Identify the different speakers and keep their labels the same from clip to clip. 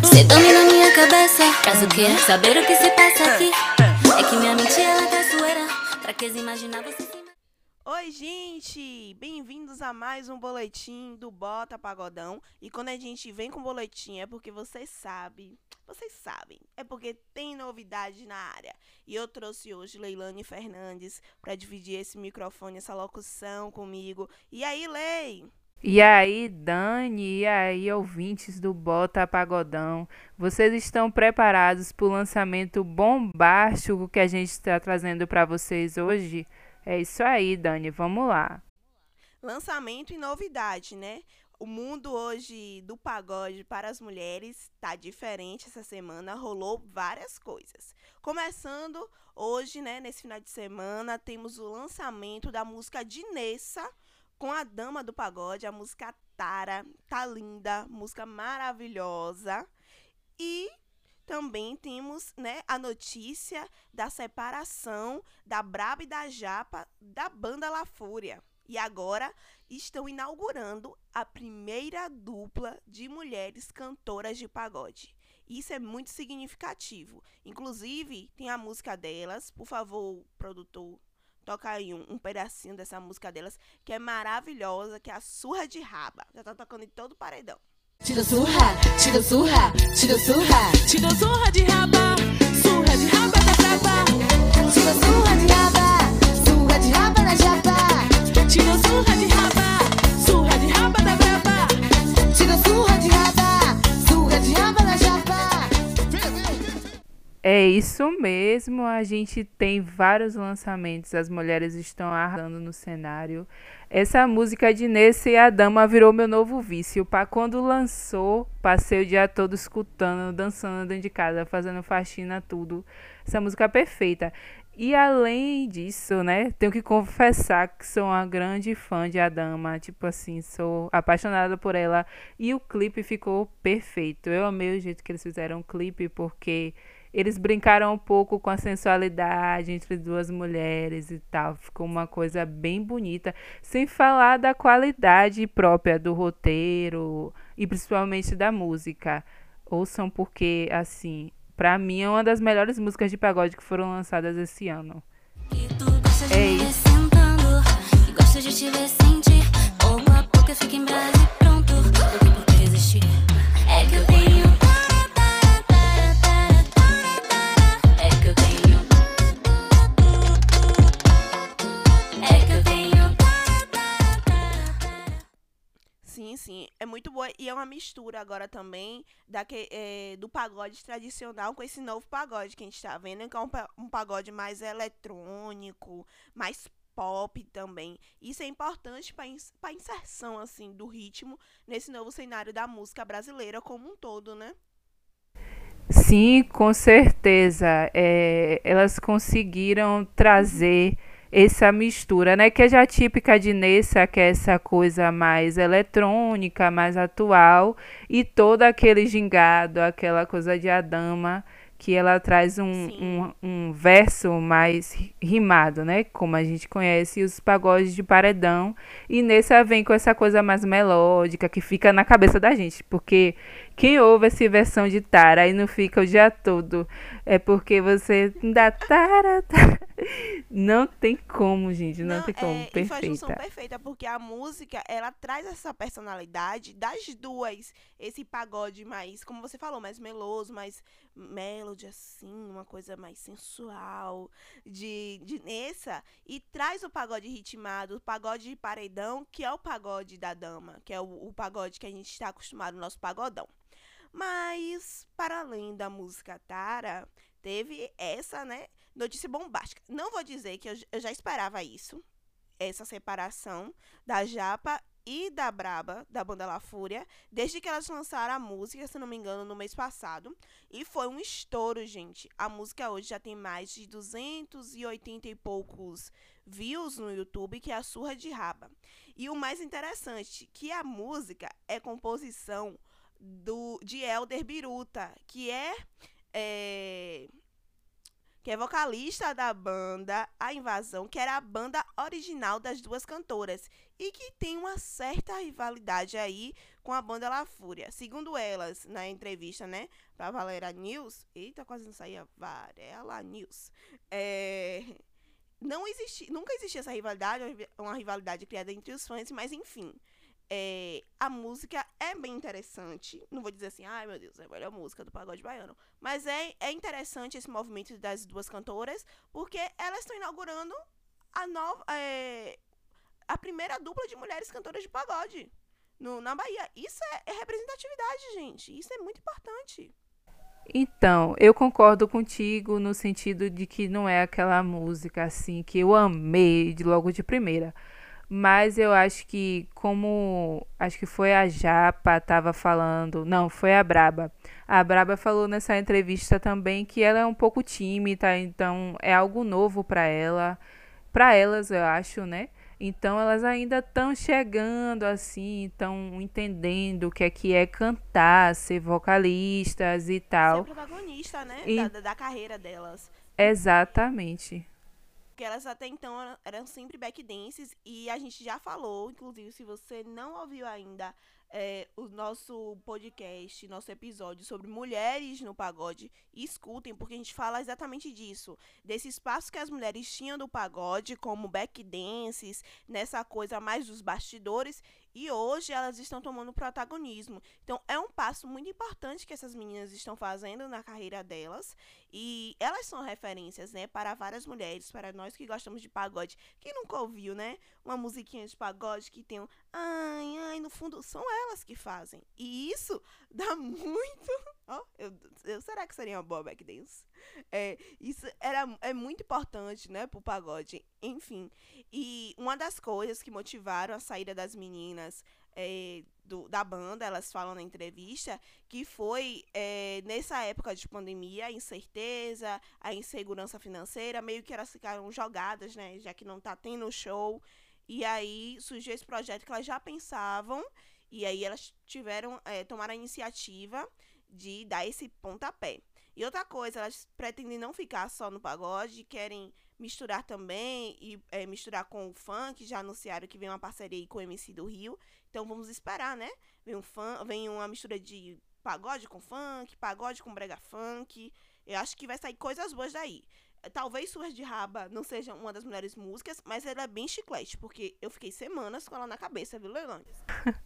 Speaker 1: Você domina minha cabeça. Faz o quê? Saber o que se passa aqui. É que minha mente ela tá sueira. Pra que imaginar você
Speaker 2: Oi, gente! Bem-vindos a mais um boletim do Bota Pagodão. E quando a gente vem com boletim é porque vocês sabem, vocês sabem, é porque tem novidade na área. E eu trouxe hoje Leilane Fernandes para dividir esse microfone, essa locução comigo. E aí, Lei?
Speaker 3: E aí, Dani, e aí, ouvintes do Bota Pagodão, vocês estão preparados para o lançamento bombástico que a gente está trazendo para vocês hoje? É isso aí, Dani, vamos lá.
Speaker 2: Lançamento e novidade, né? O mundo hoje do pagode para as mulheres tá diferente essa semana, rolou várias coisas. Começando hoje, né, nesse final de semana, temos o lançamento da música de Nessa com a dama do pagode, a música Tara, tá linda, música maravilhosa. E também temos né, a notícia da separação da Braba e da Japa da banda La Fúria. E agora estão inaugurando a primeira dupla de mulheres cantoras de pagode. Isso é muito significativo. Inclusive, tem a música delas. Por favor, produtor, toca aí um, um, pedacinho dessa música delas, que é maravilhosa, que é a Surra de Raba. Já tá tocando em todo o paredão.
Speaker 4: Tira surra, tira surra, tira surra, tira surra de raba, surra de raba da braba. Tira surra
Speaker 3: isso mesmo, a gente tem vários lançamentos, as mulheres estão arrasando no cenário. Essa música de Nesse e a Dama virou meu novo vício. Para quando lançou, passei o dia todo escutando, dançando dentro de casa, fazendo faxina, tudo. Essa música é perfeita. E além disso, né, tenho que confessar que sou uma grande fã de Adama, tipo assim, sou apaixonada por ela e o clipe ficou perfeito. Eu amei o jeito que eles fizeram o clipe porque eles brincaram um pouco com a sensualidade entre duas mulheres e tal. Ficou uma coisa bem bonita, sem falar da qualidade própria do roteiro e principalmente da música. Ouçam porque assim, para mim é uma das melhores músicas de pagode que foram lançadas esse ano.
Speaker 1: É isso. Gosta de te ver
Speaker 2: mistura agora também da que, é, do pagode tradicional com esse novo pagode que a gente está vendo, que é um, um pagode mais eletrônico, mais pop também. Isso é importante para a inserção assim do ritmo nesse novo cenário da música brasileira como um todo, né?
Speaker 3: Sim, com certeza. É, elas conseguiram trazer essa mistura, né? Que é já típica de Nessa, que é essa coisa mais eletrônica, mais atual, e todo aquele gingado, aquela coisa de Adama, que ela traz um, um, um, verso mais rimado, né? Como a gente conhece os pagodes de paredão. E Nessa vem com essa coisa mais melódica, que fica na cabeça da gente, porque quem ouve essa versão de Tara e não fica o dia todo é porque você dá Tara, tara. Não tem como, gente, não, não tem como. É, perfeita. E
Speaker 2: junção perfeita, porque a música, ela traz essa personalidade das duas. Esse pagode mais, como você falou, mais meloso, mais melody, assim, uma coisa mais sensual, de, de Nessa. E traz o pagode ritmado, o pagode de paredão, que é o pagode da dama, que é o, o pagode que a gente está acostumado no nosso pagodão. Mas, para além da música Tara, teve essa, né, notícia bombástica. Não vou dizer que eu, eu já esperava isso, essa separação da Japa e da Braba, da banda La Fúria, desde que elas lançaram a música, se não me engano, no mês passado. E foi um estouro, gente. A música hoje já tem mais de 280 e poucos views no YouTube, que é a Surra de Raba. E o mais interessante, que a música é composição do, de Elder Biruta, que é, é que é vocalista da banda A Invasão, que era a banda original das duas cantoras e que tem uma certa rivalidade aí com a banda La Fúria. Segundo elas, na entrevista, né, pra Valera News, eita, quase não saía Varela News, é, não existe, nunca existiu essa rivalidade, uma rivalidade criada entre os fãs, mas enfim, é, a música é bem interessante. Não vou dizer assim, ai meu Deus, é a melhor música do pagode baiano. Mas é, é interessante esse movimento das duas cantoras, porque elas estão inaugurando a nova. É, a primeira dupla de mulheres cantoras de pagode no, na Bahia. Isso é, é representatividade, gente. Isso é muito importante.
Speaker 3: Então, eu concordo contigo no sentido de que não é aquela música assim que eu amei de logo de primeira. Mas eu acho que como acho que foi a Japa tava falando, não, foi a Braba. A Braba falou nessa entrevista também que ela é um pouco tímida, então é algo novo para ela, para elas, eu acho, né? Então elas ainda estão chegando assim, estão entendendo o que é que é cantar, ser vocalistas e tal.
Speaker 2: Ser protagonista, né?
Speaker 3: E-
Speaker 2: Da, da carreira delas.
Speaker 3: Exatamente.
Speaker 2: Porque elas até então eram- sempre backdances e a gente já falou, inclusive, se você não ouviu ainda é, o nosso podcast, nosso episódio sobre mulheres no pagode, escutem, porque a gente fala exatamente disso. Desse espaço que as mulheres tinham do pagode, como backdances, nessa coisa mais dos bastidores, e hoje elas estão tomando protagonismo. Então é um passo muito importante que essas meninas estão fazendo na carreira delas. E elas são referências, né, para várias mulheres, para nós que gostamos de pagode. Quem nunca ouviu, né, uma musiquinha de pagode que tem um ai, ai, no fundo são elas que fazem. E isso dá muito, ó, eu, eu será que seria uma boa backdance? É, isso era é muito importante, né, pro pagode. Enfim, e uma das coisas que motivaram a saída das meninas é, do- da banda, elas falam na entrevista, que foi é, nessa época de pandemia, a incerteza, a insegurança financeira, meio que elas ficaram jogadas, né? Já que não tá tendo show. E aí surgiu esse projeto que elas já pensavam, e aí elas tiveram, é, tomaram a iniciativa de dar esse pontapé. E outra coisa, elas pretendem não ficar só no pagode, querem misturar também e é, misturar com o funk. Já anunciaram que vem uma parceria aí com o MC do Rio. Então vamos esperar, né? Vem, um fun, vem uma mistura de pagode com funk, pagode com brega funk. Eu acho que vai sair coisas boas daí. Talvez Surra de Raba não seja uma das melhores músicas, mas ela é bem chiclete, porque eu fiquei semanas com ela na cabeça, viu, Leilândia?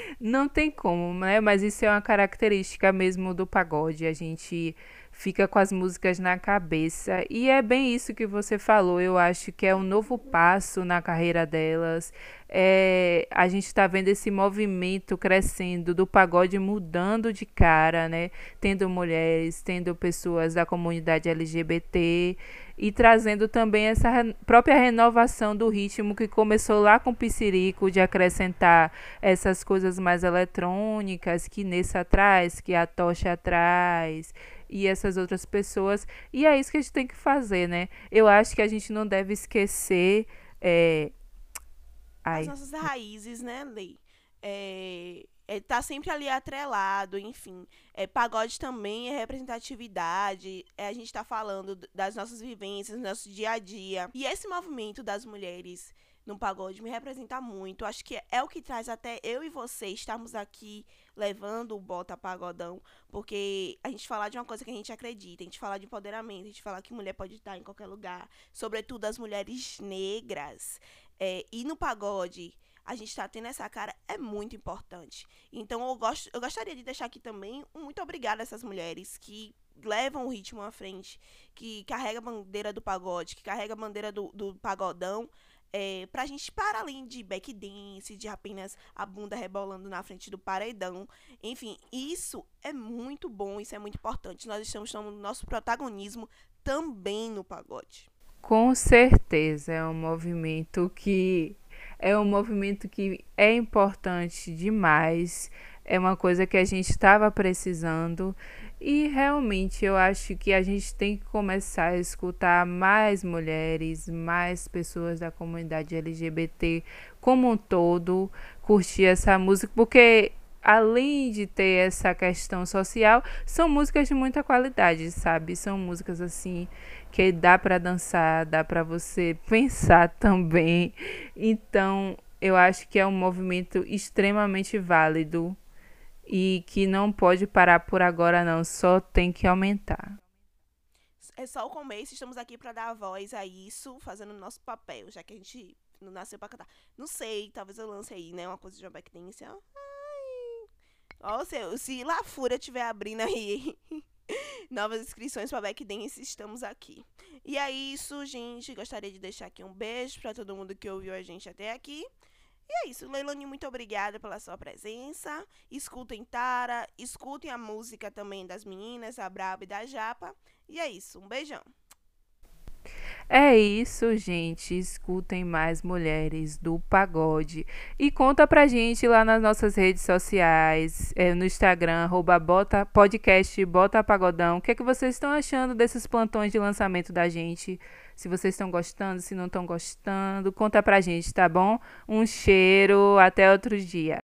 Speaker 3: Não tem como, né? Mas isso é uma característica mesmo do pagode. A gente fica com as músicas na cabeça. E é bem isso que você falou. Eu acho que é um novo passo na carreira delas. É, a gente está vendo esse movimento crescendo do pagode mudando de cara, né? Tendo mulheres, tendo pessoas da comunidade LGBT e trazendo também essa re- própria renovação do ritmo que começou lá com o Piscirico, de acrescentar essas coisas mais eletrônicas que Nessa traz, que a Tocha traz e essas outras pessoas. E é isso que a gente tem que fazer, né? Eu acho que a gente não deve esquecer. é,
Speaker 2: As nossas raízes, né, Lei? É, é, tá sempre ali atrelado, enfim. É, pagode também é representatividade. É, a gente tá falando das nossas vivências, do nosso dia a dia. E esse movimento das mulheres no pagode me representa muito. Acho que é o que traz até eu e você estarmos aqui levando o Bota Pagodão. Porque a gente falar de uma coisa que a gente acredita, a gente falar de empoderamento, a gente falar que mulher pode estar em qualquer lugar. Sobretudo as mulheres negras. É, e no pagode, a gente tá tendo essa cara é muito importante. Então eu, gosto, eu gostaria de deixar aqui também um muito obrigada a essas mulheres que levam o ritmo à frente, que carrega a bandeira do pagode, que carrega a bandeira do, do pagodão. É, pra gente, para além de backdance, de apenas a bunda rebolando na frente do paredão. Enfim, isso é muito bom, isso é muito importante. Nós estamos tomando nosso protagonismo também no pagode.
Speaker 3: Com certeza é um movimento que é um movimento que é importante demais. É uma coisa que a gente estava precisando e realmente eu acho que a gente tem que começar a escutar mais mulheres, mais pessoas da comunidade LGBT como um todo, curtir essa música, porque além de ter essa questão social, são músicas de muita qualidade, sabe? São músicas assim que dá para dançar, dá para você pensar também. Então, eu acho que é um movimento extremamente válido e que não pode parar por agora não, só tem que aumentar.
Speaker 2: É só o começo, estamos aqui para dar voz a isso, fazendo o nosso papel, já que a gente não nasceu para cantar. Não sei, talvez eu lance aí, né, uma coisa de backdance. Ó, se, se La Fúria estiver abrindo aí novas inscrições para backdance, estamos aqui. E é isso, gente. Gostaria de deixar aqui um beijo para todo mundo que ouviu a gente até aqui. E é isso, Leilani, muito obrigada pela sua presença. Escutem Tara, escutem a música também das meninas, a Braba e da Japa. E é isso, um beijão.
Speaker 3: É isso, gente. Escutem mais mulheres do pagode. E conta pra gente lá nas nossas redes sociais, é, no Instagram, arroba bota, podcast Bota Pagodão. O que, é que vocês estão achando desses plantões de lançamento da gente? Se vocês estão gostando, se não estão gostando, conta pra gente, tá bom? Um cheiro, até outro dia.